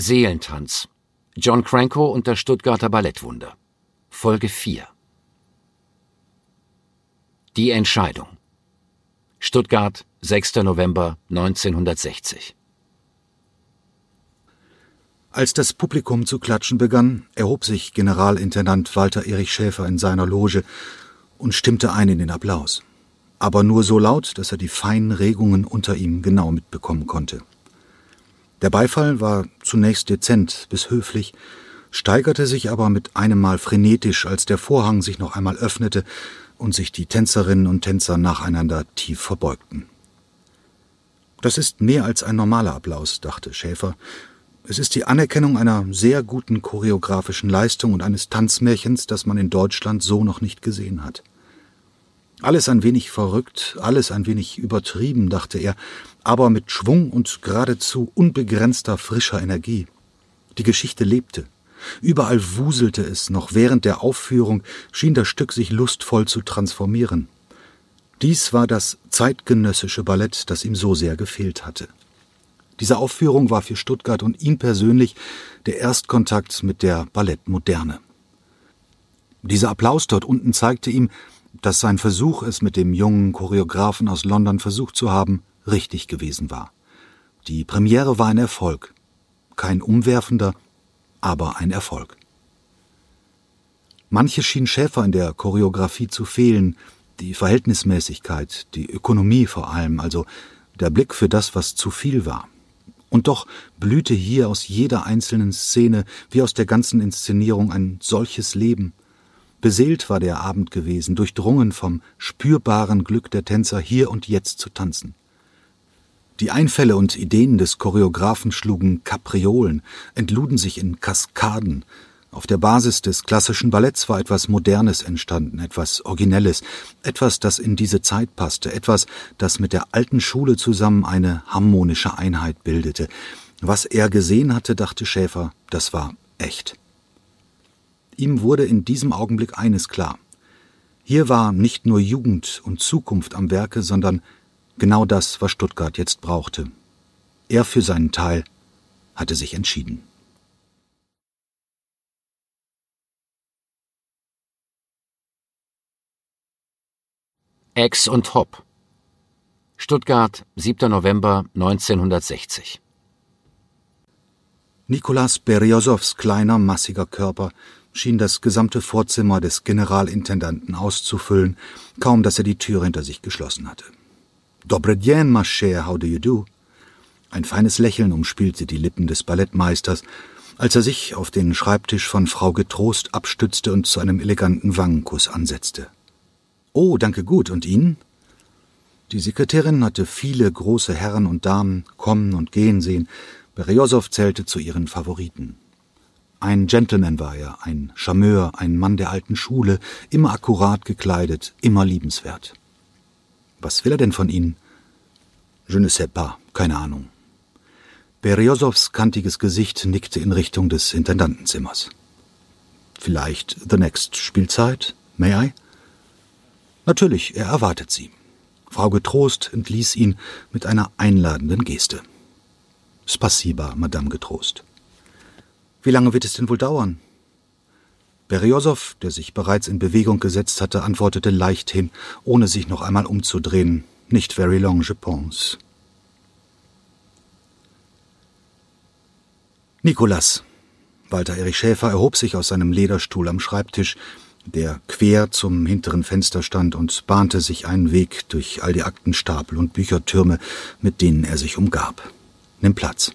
Seelentanz. John Cranko und das Stuttgarter Ballettwunder. Folge 4. Die Entscheidung. Stuttgart, 6. November 1960. Als das Publikum zu klatschen begann, erhob sich Generalintendant Walter Erich Schäfer in seiner Loge und stimmte ein in den Applaus. Aber nur so laut, dass er die feinen Regungen unter ihm genau mitbekommen konnte. Der Beifall war zunächst dezent bis höflich, steigerte sich aber mit einem Mal frenetisch, als der Vorhang sich noch einmal öffnete und sich die Tänzerinnen und Tänzer nacheinander tief verbeugten. Das ist mehr als ein normaler Applaus, dachte Schäfer, es ist die Anerkennung einer sehr guten choreografischen Leistung und eines Tanzmärchens, das man in Deutschland so noch nicht gesehen hat. Alles ein wenig verrückt, alles ein wenig übertrieben, dachte er, aber mit Schwung und geradezu unbegrenzter frischer Energie. Die Geschichte lebte. Überall wuselte es, noch während der Aufführung schien das Stück sich lustvoll zu transformieren. Dies war das zeitgenössische Ballett, das ihm so sehr gefehlt hatte. Diese Aufführung war für Stuttgart und ihn persönlich der Erstkontakt mit der Ballettmoderne. Dieser Applaus dort unten zeigte ihm, dass sein Versuch, es mit dem jungen Choreografen aus London versucht zu haben, richtig gewesen war. Die Premiere war ein Erfolg. Kein umwerfender, aber ein Erfolg. Manche schien Schäfer in der Choreografie zu fehlen, die Verhältnismäßigkeit, die Ökonomie vor allem, also der Blick für das, was zu viel war. Und doch blühte hier aus jeder einzelnen Szene wie aus der ganzen Inszenierung ein solches Leben. Beseelt war der Abend gewesen, durchdrungen vom spürbaren Glück der Tänzer, hier und jetzt zu tanzen. Die Einfälle und Ideen des Choreografen schlugen Kapriolen, entluden sich in Kaskaden, auf der Basis des klassischen Balletts war etwas Modernes entstanden, etwas Originelles, etwas, das in diese Zeit passte, etwas, das mit der alten Schule zusammen eine harmonische Einheit bildete. Was er gesehen hatte, dachte Schäfer, das war echt. Ihm wurde in diesem Augenblick eines klar. Hier war nicht nur Jugend und Zukunft am Werke, sondern genau das, was Stuttgart jetzt brauchte. Er für seinen Teil hatte sich entschieden. Ex und Hop. Stuttgart, 7. November 1960. Nikolas Beriosows kleiner, massiger Körper schien das gesamte Vorzimmer des Generalintendanten auszufüllen, kaum dass er die Tür hinter sich geschlossen hatte. Dobre dien, ma chère, how do you do? Ein feines Lächeln umspielte die Lippen des Ballettmeisters, als er sich auf den Schreibtisch von Frau Getrost abstützte und zu einem eleganten Wangenkuss ansetzte. Oh, danke gut. Und Ihnen? Die Sekretärin hatte viele große Herren und Damen kommen und gehen sehen. Beriosow zählte zu ihren Favoriten. Ein Gentleman war er, ein Charmeur, ein Mann der alten Schule, immer akkurat gekleidet, immer liebenswert. Was will er denn von Ihnen? Je ne sais pas, keine Ahnung. Beriosows kantiges Gesicht nickte in Richtung des Intendantenzimmers. Vielleicht The Next Spielzeit? May I? Natürlich, er erwartet sie. Frau Getrost entließ ihn mit einer einladenden Geste. Spasiba, Madame Getrost. Wie lange wird es denn wohl dauern? Beriosow, der sich bereits in Bewegung gesetzt hatte, antwortete leichthin, ohne sich noch einmal umzudrehen. Nicht very long, je pense. Nikolas. Walter Erich Schäfer erhob sich aus seinem Lederstuhl am Schreibtisch, der quer zum hinteren Fenster stand und bahnte sich einen Weg durch all die Aktenstapel und Büchertürme, mit denen er sich umgab. Nimm Platz.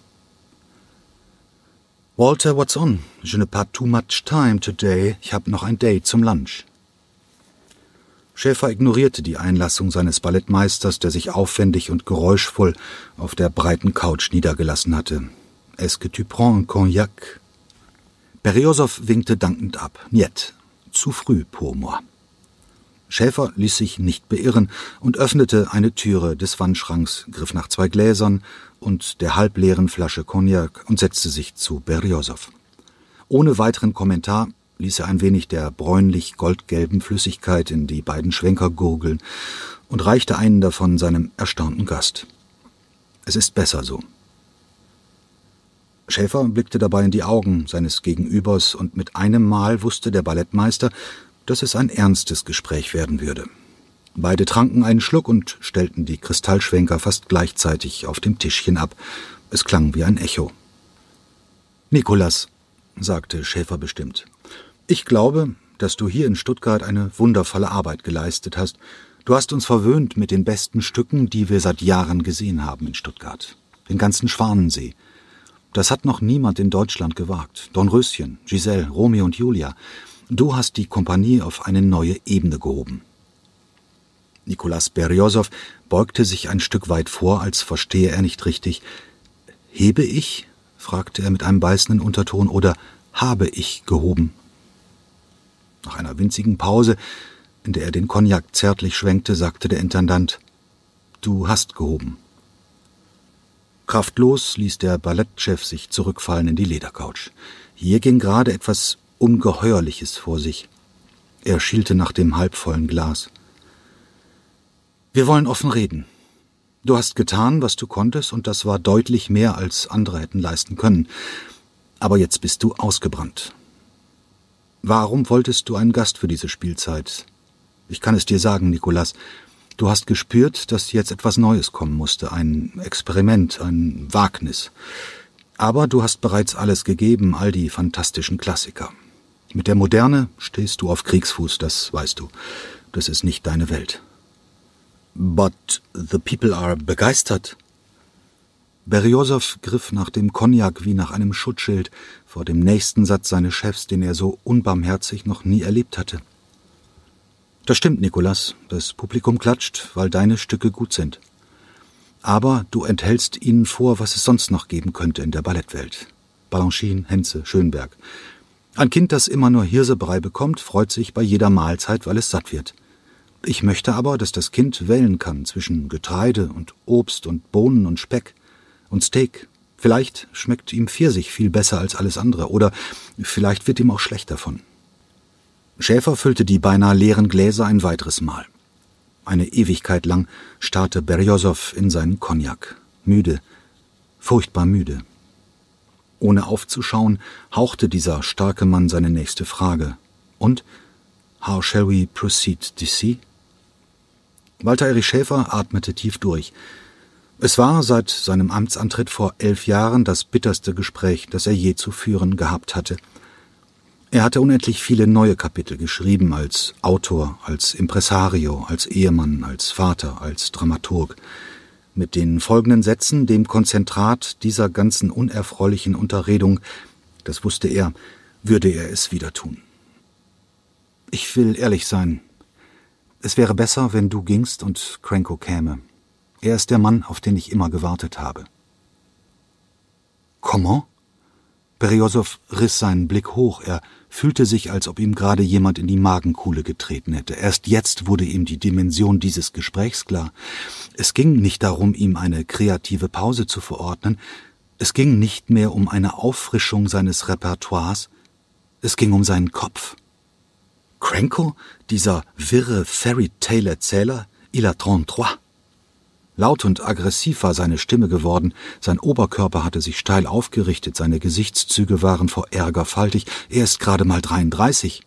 Walter, what's on? Je ne pas too much time today. Ich hab noch ein Date zum Lunch. Schäfer ignorierte die Einlassung seines Ballettmeisters, der sich aufwendig und geräuschvoll auf der breiten Couch niedergelassen hatte. Est-ce que tu prends un cognac? Beriosow winkte dankend ab. Niet, zu früh, Pomor. Schäfer ließ sich nicht beirren und öffnete eine Türe des Wandschranks, griff nach zwei Gläsern und der halbleeren Flasche Cognac und setzte sich zu Beriosow. Ohne weiteren Kommentar ließ er ein wenig der bräunlich-goldgelben Flüssigkeit in die beiden Schwenker gurgeln und reichte einen davon seinem erstaunten Gast. Es ist besser so. Schäfer blickte dabei in die Augen seines Gegenübers, und mit einem Mal wusste der Ballettmeister, dass es ein ernstes Gespräch werden würde. Beide tranken einen Schluck und stellten die Kristallschwenker fast gleichzeitig auf dem Tischchen ab. Es klang wie ein Echo. Nikolas, sagte Schäfer bestimmt, ich glaube, dass du hier in Stuttgart eine wundervolle Arbeit geleistet hast. Du hast uns verwöhnt mit den besten Stücken, die wir seit Jahren gesehen haben in Stuttgart. Den ganzen Schwanensee. Das hat noch niemand in Deutschland gewagt. Dornröschen, Giselle, Romeo und Julia. Du hast die Kompanie auf eine neue Ebene gehoben. Nikolas Beriosow beugte sich ein Stück weit vor, als verstehe er nicht richtig. Hebe ich? fragte er mit einem beißenden Unterton, oder habe ich gehoben? Nach einer winzigen Pause, in der er den Cognac zärtlich schwenkte, sagte der Intendant Du hast gehoben. Kraftlos ließ der Ballettchef sich zurückfallen in die Ledercouch. Hier ging gerade etwas Ungeheuerliches vor sich. Er schielte nach dem halbvollen Glas. Wir wollen offen reden. Du hast getan, was du konntest, und das war deutlich mehr, als andere hätten leisten können. Aber jetzt bist du ausgebrannt. Warum wolltest du einen Gast für diese Spielzeit? Ich kann es dir sagen, Nikolas, du hast gespürt, dass jetzt etwas Neues kommen musste, ein Experiment, ein Wagnis. Aber du hast bereits alles gegeben, all die fantastischen Klassiker. Mit der Moderne stehst du auf Kriegsfuß, das weißt du. Das ist nicht deine Welt. But the people are begeistert. Beriosow griff nach dem Cognac wie nach einem Schutzschild vor dem nächsten Satz seines Chefs, den er so unbarmherzig noch nie erlebt hatte. Das stimmt, Nikolas. Das Publikum klatscht, weil deine Stücke gut sind. Aber du enthältst ihnen vor, was es sonst noch geben könnte in der Ballettwelt. Balanchine, Henze, Schönberg. Ein Kind, das immer nur Hirsebrei bekommt, freut sich bei jeder Mahlzeit, weil es satt wird. Ich möchte aber, dass das Kind wählen kann zwischen Getreide und Obst und Bohnen und Speck und Steak. Vielleicht schmeckt ihm Pfirsich viel besser als alles andere, oder vielleicht wird ihm auch schlecht davon. Schäfer füllte die beinahe leeren Gläser ein weiteres Mal. Eine Ewigkeit lang starrte Berjosow in seinen Cognac, müde, furchtbar müde. Ohne aufzuschauen, hauchte dieser starke Mann seine nächste Frage. Und How shall we proceed, DC? Walter Erich Schäfer atmete tief durch. Es war seit seinem Amtsantritt vor elf Jahren das bitterste Gespräch, das er je zu führen gehabt hatte. Er hatte unendlich viele neue Kapitel geschrieben als Autor, als Impresario, als Ehemann, als Vater, als Dramaturg. Mit den folgenden Sätzen, dem Konzentrat dieser ganzen unerfreulichen Unterredung, das wusste er, würde er es wieder tun. Ich will ehrlich sein, es wäre besser, wenn du gingst und Cranko käme. Er ist der Mann, auf den ich immer gewartet habe. Comment? Beriosow riss seinen Blick hoch. Er fühlte sich, als ob ihm gerade jemand in die Magenkuhle getreten hätte. Erst jetzt wurde ihm die Dimension dieses Gesprächs klar. Es ging nicht darum, ihm eine kreative Pause zu verordnen. Es ging nicht mehr um eine Auffrischung seines Repertoires. Es ging um seinen Kopf. Cranko, dieser wirre Fairy-Tale-Erzähler, il a 33. Laut und aggressiv war seine Stimme geworden, sein Oberkörper hatte sich steil aufgerichtet, seine Gesichtszüge waren vor Ärger faltig, er ist gerade mal 33.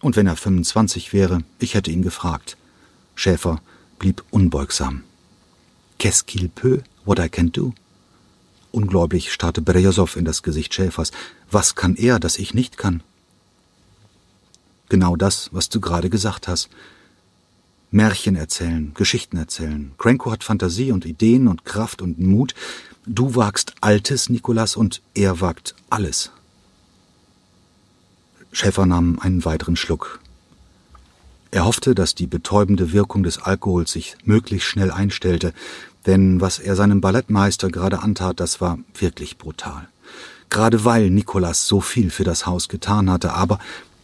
Und wenn er 25 wäre, ich hätte ihn gefragt. Schäfer blieb unbeugsam. Qu'est-ce qu'il peut, what I can do? Ungläubig starrte Berjasow in das Gesicht Schäfers. Was kann er, das ich nicht kann? Genau das, was du gerade gesagt hast. Märchen erzählen, Geschichten erzählen. Cranko hat Fantasie und Ideen und Kraft und Mut. Du wagst Altes, Nikolas, und er wagt alles. Schäfer nahm einen weiteren Schluck. Er hoffte, dass die betäubende Wirkung des Alkohols sich möglichst schnell einstellte, denn was er seinem Ballettmeister gerade antat, das war wirklich brutal. Gerade weil Nikolas so viel für das Haus getan hatte, aber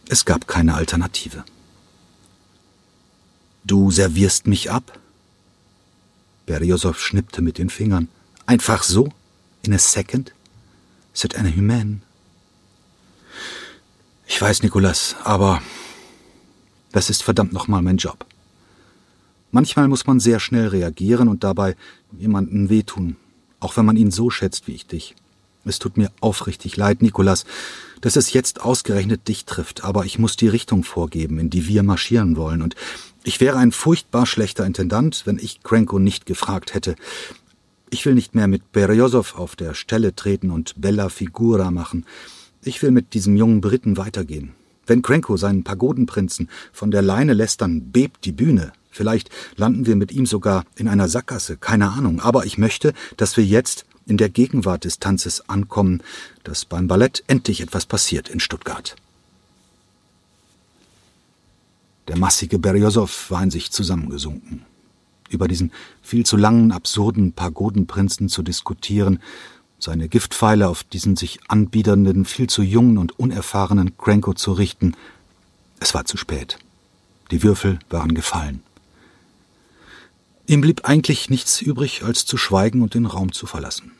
es gab keine Alternative. Du servierst mich ab? Beriosow schnippte mit den Fingern. Einfach so? In a second? C'est inhumain. Ich weiß, Nikolas, aber das ist verdammt nochmal mein Job. Manchmal muss man sehr schnell reagieren und dabei jemanden wehtun, auch wenn man ihn so schätzt wie ich dich. Es tut mir aufrichtig leid, Nikolas, dass es jetzt ausgerechnet dich trifft, aber ich muss die Richtung vorgeben, in die wir marschieren wollen, und ich wäre ein furchtbar schlechter Intendant, wenn ich Krenko nicht gefragt hätte. Ich will nicht mehr mit Beriosow auf der Stelle treten und Bella Figura machen. Ich will mit diesem jungen Briten weitergehen. Wenn Krenko seinen Pagodenprinzen von der Leine lässt, dann bebt die Bühne. Vielleicht landen wir mit ihm sogar in einer Sackgasse, keine Ahnung. Aber ich möchte, dass wir jetzt in der Gegenwart des Tanzes ankommen, dass beim Ballett endlich etwas passiert in Stuttgart. Der massige Beriosow war in sich zusammengesunken. Über diesen viel zu langen, absurden Pagodenprinzen zu diskutieren, seine Giftpfeile auf diesen sich anbiedernden, viel zu jungen und unerfahrenen Cranko zu richten, es war zu spät. Die Würfel waren gefallen. Ihm blieb eigentlich nichts übrig, als zu schweigen und den Raum zu verlassen.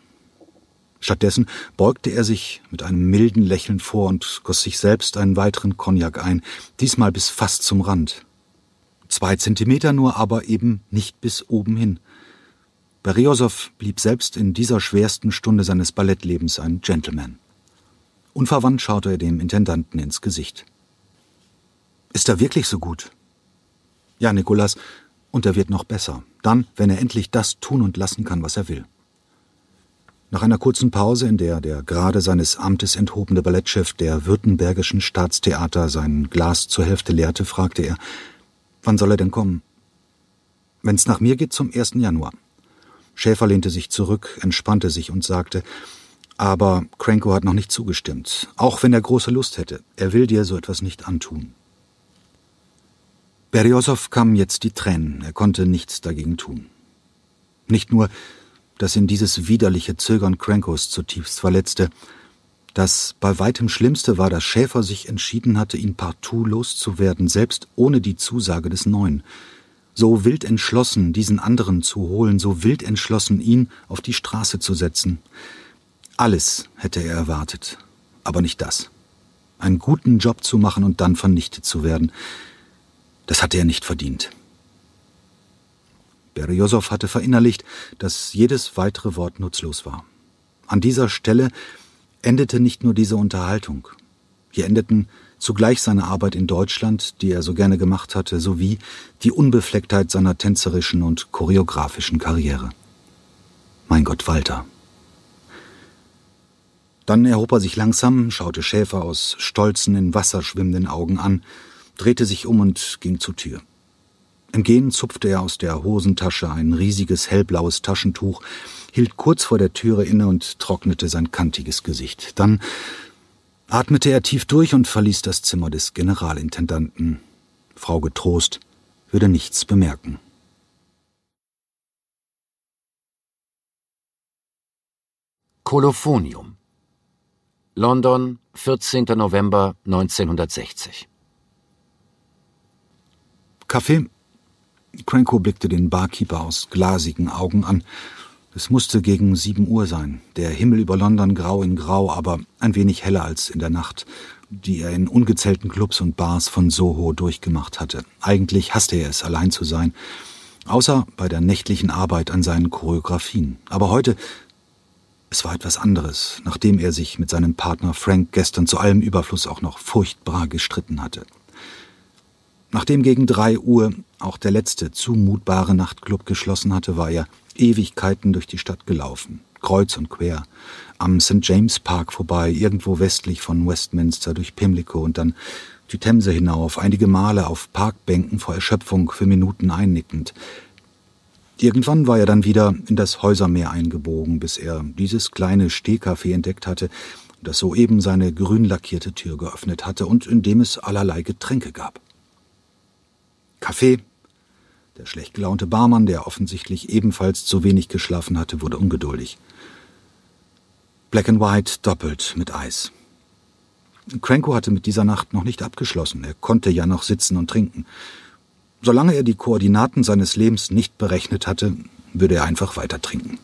Stattdessen beugte er sich mit einem milden Lächeln vor und goss sich selbst einen weiteren Cognac ein, diesmal bis fast zum Rand. Zwei Zentimeter nur, aber eben nicht bis oben hin. Beriosow blieb selbst in dieser schwersten Stunde seines Ballettlebens ein Gentleman. Unverwandt schaute er dem Intendanten ins Gesicht. Ist er wirklich so gut? Ja, Nikolas, und er wird noch besser. Dann, wenn er endlich das tun und lassen kann, was er will. Nach einer kurzen Pause, in der der gerade seines Amtes enthobene Ballettchef der Württembergischen Staatstheater sein Glas zur Hälfte leerte, fragte er, wann soll er denn kommen? Wenn's nach mir geht, zum 1. Januar. Schäfer lehnte sich zurück, entspannte sich und sagte, aber Cranko hat noch nicht zugestimmt, auch wenn er große Lust hätte. Er will dir so etwas nicht antun. Beriosow kamen jetzt die Tränen, er konnte nichts dagegen tun. Nicht nur, dass ihn dieses widerliche Zögern Crankos zutiefst verletzte, das bei weitem Schlimmste war, dass Schäfer sich entschieden hatte, ihn partout loszuwerden, selbst ohne die Zusage des Neuen. So wild entschlossen, diesen anderen zu holen, so wild entschlossen, ihn auf die Straße zu setzen. Alles hätte er erwartet, aber nicht das. Einen guten Job zu machen und dann vernichtet zu werden. Das hatte er nicht verdient. Beriosow hatte verinnerlicht, dass jedes weitere Wort nutzlos war. An dieser Stelle endete nicht nur diese Unterhaltung. Hier endeten zugleich seine Arbeit in Deutschland, die er so gerne gemacht hatte, sowie die Unbeflecktheit seiner tänzerischen und choreografischen Karriere. Mein Gott, Walter. Dann erhob er sich langsam, schaute Schäfer aus stolzen, in Wasser schwimmenden Augen an drehte sich um und ging zur Tür. Im Gehen zupfte er aus der Hosentasche ein riesiges hellblaues Taschentuch, hielt kurz vor der Türe inne und trocknete sein kantiges Gesicht. Dann atmete er tief durch und verließ das Zimmer des Generalintendanten. Frau Getrost würde nichts bemerken. Kolophonium London, 14. November 1960 Kaffee? Cranko blickte den Barkeeper aus glasigen Augen an. Es musste gegen sieben Uhr sein. Der Himmel über London grau in grau, aber ein wenig heller als in der Nacht, die er in ungezählten Clubs und Bars von Soho durchgemacht hatte. Eigentlich hasste er es, allein zu sein. Außer bei der nächtlichen Arbeit an seinen Choreografien. Aber heute, es war etwas anderes, nachdem er sich mit seinem Partner Frank gestern zu allem Überfluss auch noch furchtbar gestritten hatte. Nachdem gegen drei Uhr auch der letzte zumutbare Nachtclub geschlossen hatte, war er Ewigkeiten durch die Stadt gelaufen, kreuz und quer, am St. James Park vorbei, irgendwo westlich von Westminster durch Pimlico und dann die Themse hinauf, einige Male auf Parkbänken vor Erschöpfung für Minuten einnickend. Irgendwann war er dann wieder in das Häusermeer eingebogen, bis er dieses kleine Stehcafé entdeckt hatte, das soeben seine grün lackierte Tür geöffnet hatte und in dem es allerlei Getränke gab. Kaffee. Der schlecht gelaunte Barmann, der offensichtlich ebenfalls zu wenig geschlafen hatte, wurde ungeduldig. Black and White doppelt mit Eis. Cranko hatte mit dieser Nacht noch nicht abgeschlossen. Er konnte ja noch sitzen und trinken. Solange er die Koordinaten seines Lebens nicht berechnet hatte, würde er einfach weiter trinken.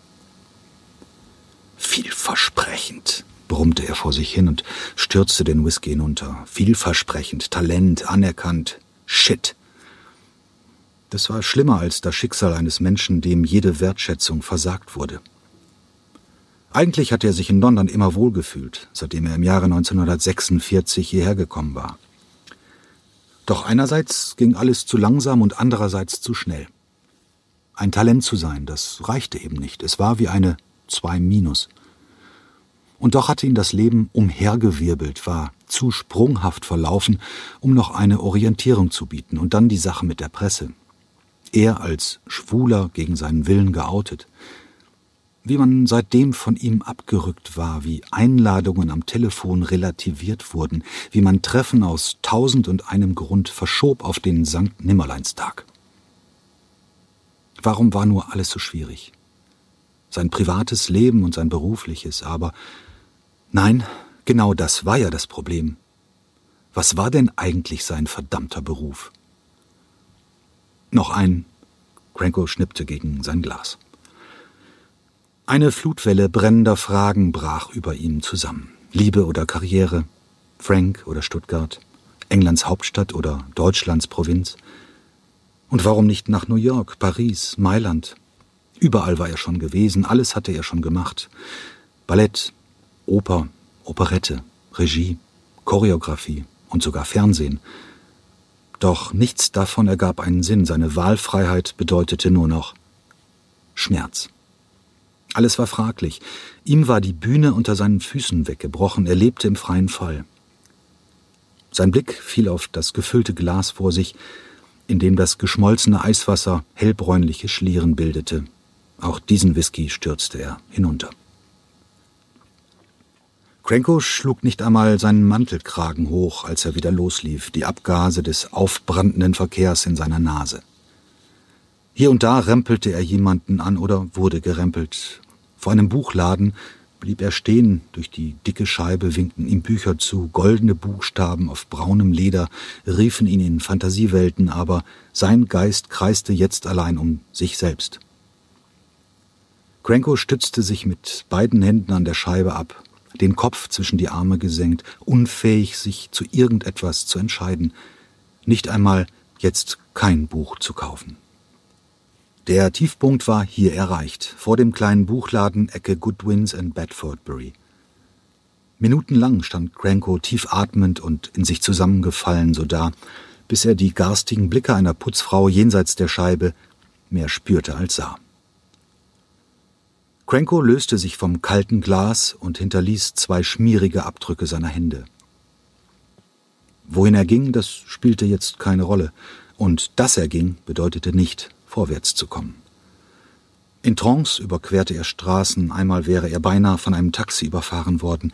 Vielversprechend, brummte er vor sich hin und stürzte den Whisky hinunter. Vielversprechend, Talent, anerkannt. Shit. Das war schlimmer als das Schicksal eines Menschen, dem jede Wertschätzung versagt wurde. Eigentlich hatte er sich in London immer wohlgefühlt, seitdem er im Jahre 1946 hierher gekommen war. Doch einerseits ging alles zu langsam und andererseits zu schnell. Ein Talent zu sein, das reichte eben nicht. Es war wie eine 2 minus. Und doch hatte ihn das Leben umhergewirbelt, war zu sprunghaft verlaufen, um noch eine Orientierung zu bieten. Und dann die Sache mit der Presse. Er als Schwuler gegen seinen Willen geoutet. Wie man seitdem von ihm abgerückt war, wie Einladungen am Telefon relativiert wurden, wie man Treffen aus tausend und einem Grund verschob auf den Sankt Nimmerleinstag. Warum war nur alles so schwierig? Sein privates Leben und sein berufliches, aber nein, genau das war ja das Problem. Was war denn eigentlich sein verdammter Beruf? Noch ein. Cranko schnippte gegen sein Glas. Eine Flutwelle brennender Fragen brach über ihm zusammen. Liebe oder Karriere, Frank oder Stuttgart, Englands Hauptstadt oder Deutschlands Provinz. Und warum nicht nach New York, Paris, Mailand? Überall war er schon gewesen, alles hatte er schon gemacht. Ballett, Oper, Operette, Regie, Choreografie und sogar Fernsehen. Doch nichts davon ergab einen Sinn, seine Wahlfreiheit bedeutete nur noch Schmerz. Alles war fraglich. Ihm war die Bühne unter seinen Füßen weggebrochen, er lebte im freien Fall. Sein Blick fiel auf das gefüllte Glas vor sich, in dem das geschmolzene Eiswasser hellbräunliche Schlieren bildete. Auch diesen Whisky stürzte er hinunter. Cranko schlug nicht einmal seinen Mantelkragen hoch, als er wieder loslief, die Abgase des aufbrandenden Verkehrs in seiner Nase. Hier und da rempelte er jemanden an oder wurde gerempelt, vor einem Buchladen blieb er stehen, durch die dicke Scheibe winkten ihm Bücher zu, goldene Buchstaben auf braunem Leder riefen ihn in Fantasiewelten, aber sein Geist kreiste jetzt allein um sich selbst. Cranko stützte sich mit beiden Händen an der Scheibe ab, den Kopf zwischen die Arme gesenkt, unfähig, sich zu irgendetwas zu entscheiden, nicht einmal jetzt kein Buch zu kaufen. Der Tiefpunkt war hier erreicht, vor dem kleinen Buchladen Ecke Goodwins and Bedfordbury. Minutenlang stand Cranko tief atmend und in sich zusammengefallen so da, bis er die garstigen Blicke einer Putzfrau jenseits der Scheibe mehr spürte als sah. Cranko löste sich vom kalten Glas und hinterließ zwei schmierige Abdrücke seiner Hände. Wohin er ging, das spielte jetzt keine Rolle, und dass er ging, bedeutete nicht, vorwärts zu kommen. In Trance überquerte er Straßen, einmal wäre er beinahe von einem Taxi überfahren worden.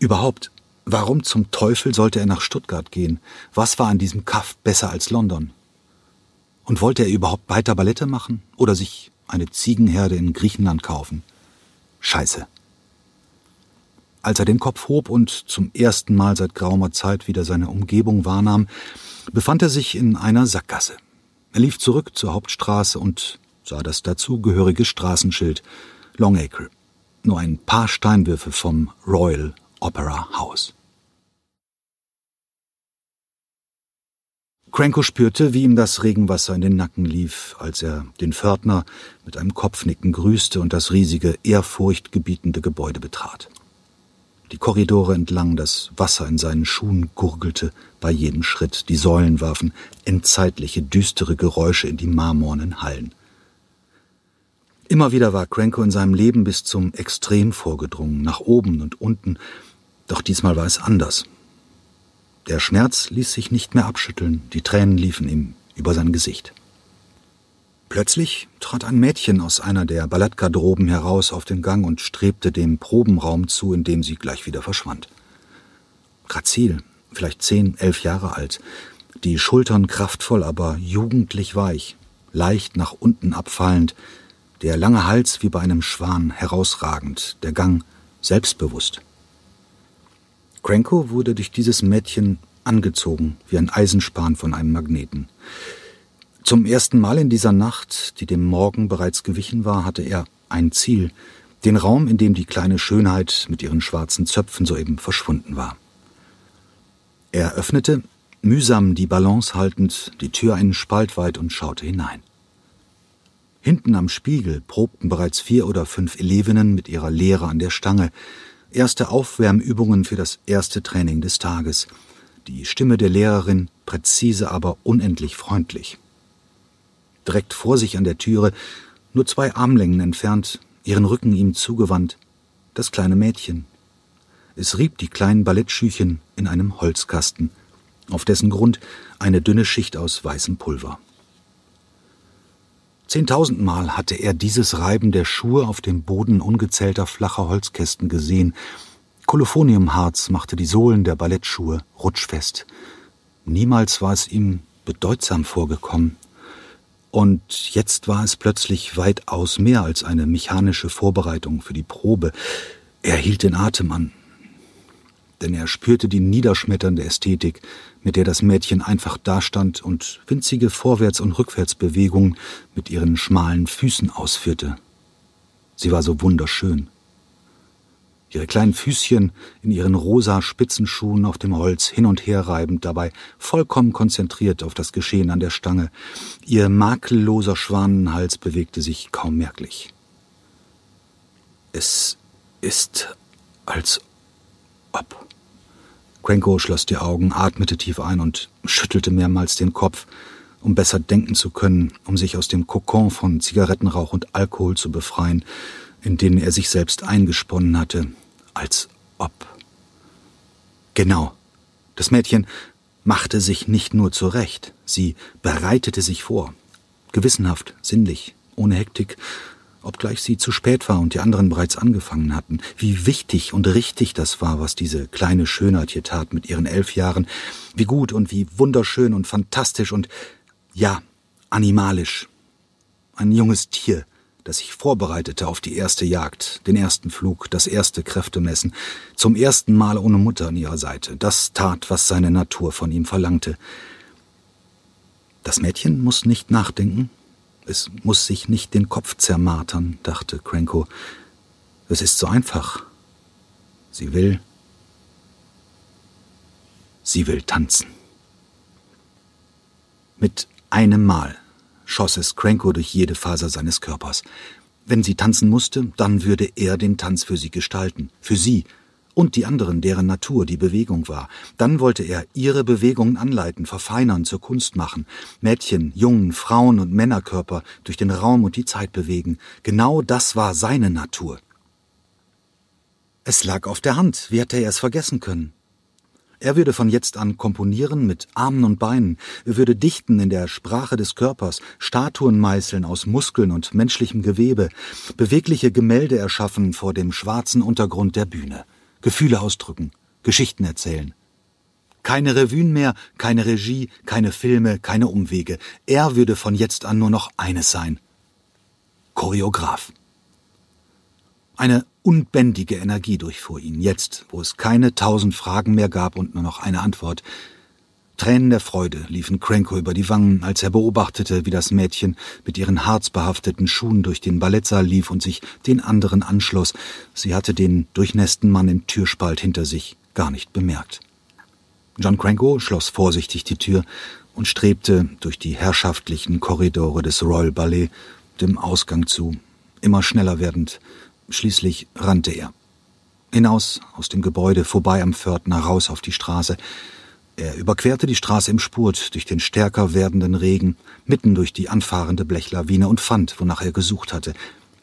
Überhaupt, warum zum Teufel sollte er nach Stuttgart gehen? Was war an diesem Kaff besser als London? Und wollte er überhaupt weiter Ballette machen oder sich eine Ziegenherde in Griechenland kaufen? Scheiße. Als er den Kopf hob und zum ersten Mal seit geraumer Zeit wieder seine Umgebung wahrnahm, befand er sich in einer Sackgasse. Er lief zurück zur Hauptstraße und sah das dazugehörige Straßenschild Longacre, nur ein paar Steinwürfe vom Royal Opera House. Cranko spürte, wie ihm das Regenwasser in den Nacken lief, als er den Pförtner mit einem Kopfnicken grüßte und das riesige, ehrfurchtgebietende Gebäude betrat die Korridore entlang, das Wasser in seinen Schuhen gurgelte bei jedem Schritt, die Säulen warfen endzeitliche, düstere Geräusche in die marmornen Hallen. Immer wieder war Cranko in seinem Leben bis zum Extrem vorgedrungen, nach oben und unten, doch diesmal war es anders. Der Schmerz ließ sich nicht mehr abschütteln, die Tränen liefen ihm über sein Gesicht. Plötzlich trat ein Mädchen aus einer der Ballettgarderoben heraus auf den Gang und strebte dem Probenraum zu, in dem sie gleich wieder verschwand. Grazil, vielleicht zehn, elf Jahre alt, die Schultern kraftvoll, aber jugendlich weich, leicht nach unten abfallend, der lange Hals wie bei einem Schwan herausragend, der Gang selbstbewusst. Cranko wurde durch dieses Mädchen angezogen wie ein Eisenspan von einem Magneten. Zum ersten Mal in dieser Nacht, die dem Morgen bereits gewichen war, hatte er ein Ziel, den Raum, in dem die kleine Schönheit mit ihren schwarzen Zöpfen soeben verschwunden war. Er öffnete, mühsam die Balance haltend, die Tür einen Spalt weit und schaute hinein. Hinten am Spiegel probten bereits vier oder fünf Elevinnen mit ihrer Lehre an der Stange. Erste Aufwärmübungen für das erste Training des Tages. Die Stimme der Lehrerin präzise, aber unendlich freundlich. Direkt vor sich an der Türe, nur zwei Armlängen entfernt, ihren Rücken ihm zugewandt, das kleine Mädchen. Es rieb die kleinen Ballettschüchen in einem Holzkasten, auf dessen Grund eine dünne Schicht aus weißem Pulver. Zehntausendmal hatte er dieses Reiben der Schuhe auf dem Boden ungezählter flacher Holzkästen gesehen. Kolophoniumharz machte die Sohlen der Ballettschuhe rutschfest. Niemals war es ihm bedeutsam vorgekommen. Und jetzt war es plötzlich weitaus mehr als eine mechanische Vorbereitung für die Probe. Er hielt den Atem an, denn er spürte die niederschmetternde Ästhetik, mit der das Mädchen einfach dastand und winzige Vorwärts- und Rückwärtsbewegungen mit ihren schmalen Füßen ausführte. Sie war so wunderschön. Ihre kleinen Füßchen in ihren rosa Spitzenschuhen auf dem Holz hin und her reibend, dabei vollkommen konzentriert auf das Geschehen an der Stange. Ihr makelloser Schwanenhals bewegte sich kaum merklich. Es ist, als ob. Cranko schloss die Augen, atmete tief ein und schüttelte mehrmals den Kopf, um besser denken zu können, um sich aus dem Kokon von Zigarettenrauch und Alkohol zu befreien, in den er sich selbst eingesponnen hatte, als ob. Genau. Das Mädchen machte sich nicht nur zurecht, sie bereitete sich vor. Gewissenhaft, sinnlich, ohne Hektik, obgleich sie zu spät war und die anderen bereits angefangen hatten. Wie wichtig und richtig das war, was diese kleine Schönheit hier tat mit ihren elf Jahren. Wie gut und wie wunderschön und fantastisch und ja, animalisch. Ein junges Tier, das sich vorbereitete auf die erste Jagd, den ersten Flug, das erste Kräftemessen, zum ersten Mal ohne Mutter an ihrer Seite. Das tat, was seine Natur von ihm verlangte. Das Mädchen muss nicht nachdenken, es muss sich nicht den Kopf zermartern, dachte Cranko. Es ist so einfach. Sie will. Sie will tanzen. Mit einem Mal schoss es Cranko durch jede Faser seines Körpers. Wenn sie tanzen musste, dann würde er den Tanz für sie gestalten, für sie, und die anderen, deren Natur die Bewegung war. Dann wollte er ihre Bewegungen anleiten, verfeinern, zur Kunst machen, Mädchen, Jungen, Frauen und Männerkörper durch den Raum und die Zeit bewegen. Genau das war seine Natur. Es lag auf der Hand, wie hätte er es vergessen können? Er würde von jetzt an komponieren mit Armen und Beinen, er würde dichten in der Sprache des Körpers, Statuen meißeln aus Muskeln und menschlichem Gewebe, bewegliche Gemälde erschaffen vor dem schwarzen Untergrund der Bühne. Gefühle ausdrücken, Geschichten erzählen. Keine Revuen mehr, keine Regie, keine Filme, keine Umwege. Er würde von jetzt an nur noch eines sein. Choreograf. Eine unbändige Energie durchfuhr ihn, jetzt, wo es keine tausend Fragen mehr gab und nur noch eine Antwort. Tränen der Freude liefen Cranko über die Wangen, als er beobachtete, wie das Mädchen mit ihren harzbehafteten Schuhen durch den Ballettsaal lief und sich den anderen anschloss. Sie hatte den durchnässten Mann im Türspalt hinter sich gar nicht bemerkt. John Cranko schloss vorsichtig die Tür und strebte durch die herrschaftlichen Korridore des Royal Ballet dem Ausgang zu, immer schneller werdend. Schließlich rannte er. Hinaus aus dem Gebäude, vorbei am Pförtner, raus auf die Straße. Er überquerte die Straße im Spurt durch den stärker werdenden Regen, mitten durch die anfahrende Blechlawine und fand, wonach er gesucht hatte.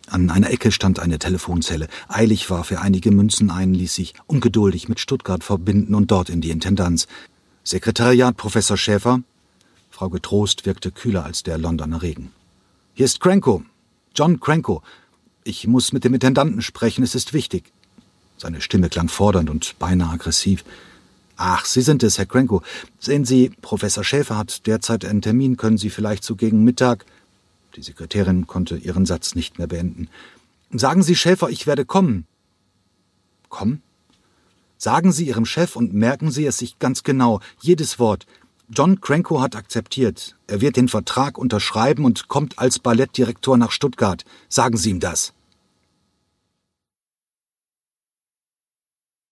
An einer Ecke stand eine Telefonzelle. Eilig warf er einige Münzen ein, ließ sich ungeduldig mit Stuttgart verbinden und dort in die Intendanz. Sekretariat, Professor Schäfer? Frau Getrost wirkte kühler als der Londoner Regen. Hier ist Cranko. John Cranko. Ich muss mit dem Intendanten sprechen, es ist wichtig. Seine Stimme klang fordernd und beinahe aggressiv. Ach, Sie sind es, Herr Krenko. Sehen Sie, Professor Schäfer hat derzeit einen Termin. Können Sie vielleicht so gegen Mittag? Die Sekretärin konnte ihren Satz nicht mehr beenden. Sagen Sie Schäfer, ich werde kommen. Kommen? Sagen Sie Ihrem Chef und merken Sie es sich ganz genau, jedes Wort. John Cranko hat akzeptiert. Er wird den Vertrag unterschreiben und kommt als Ballettdirektor nach Stuttgart. Sagen Sie ihm das.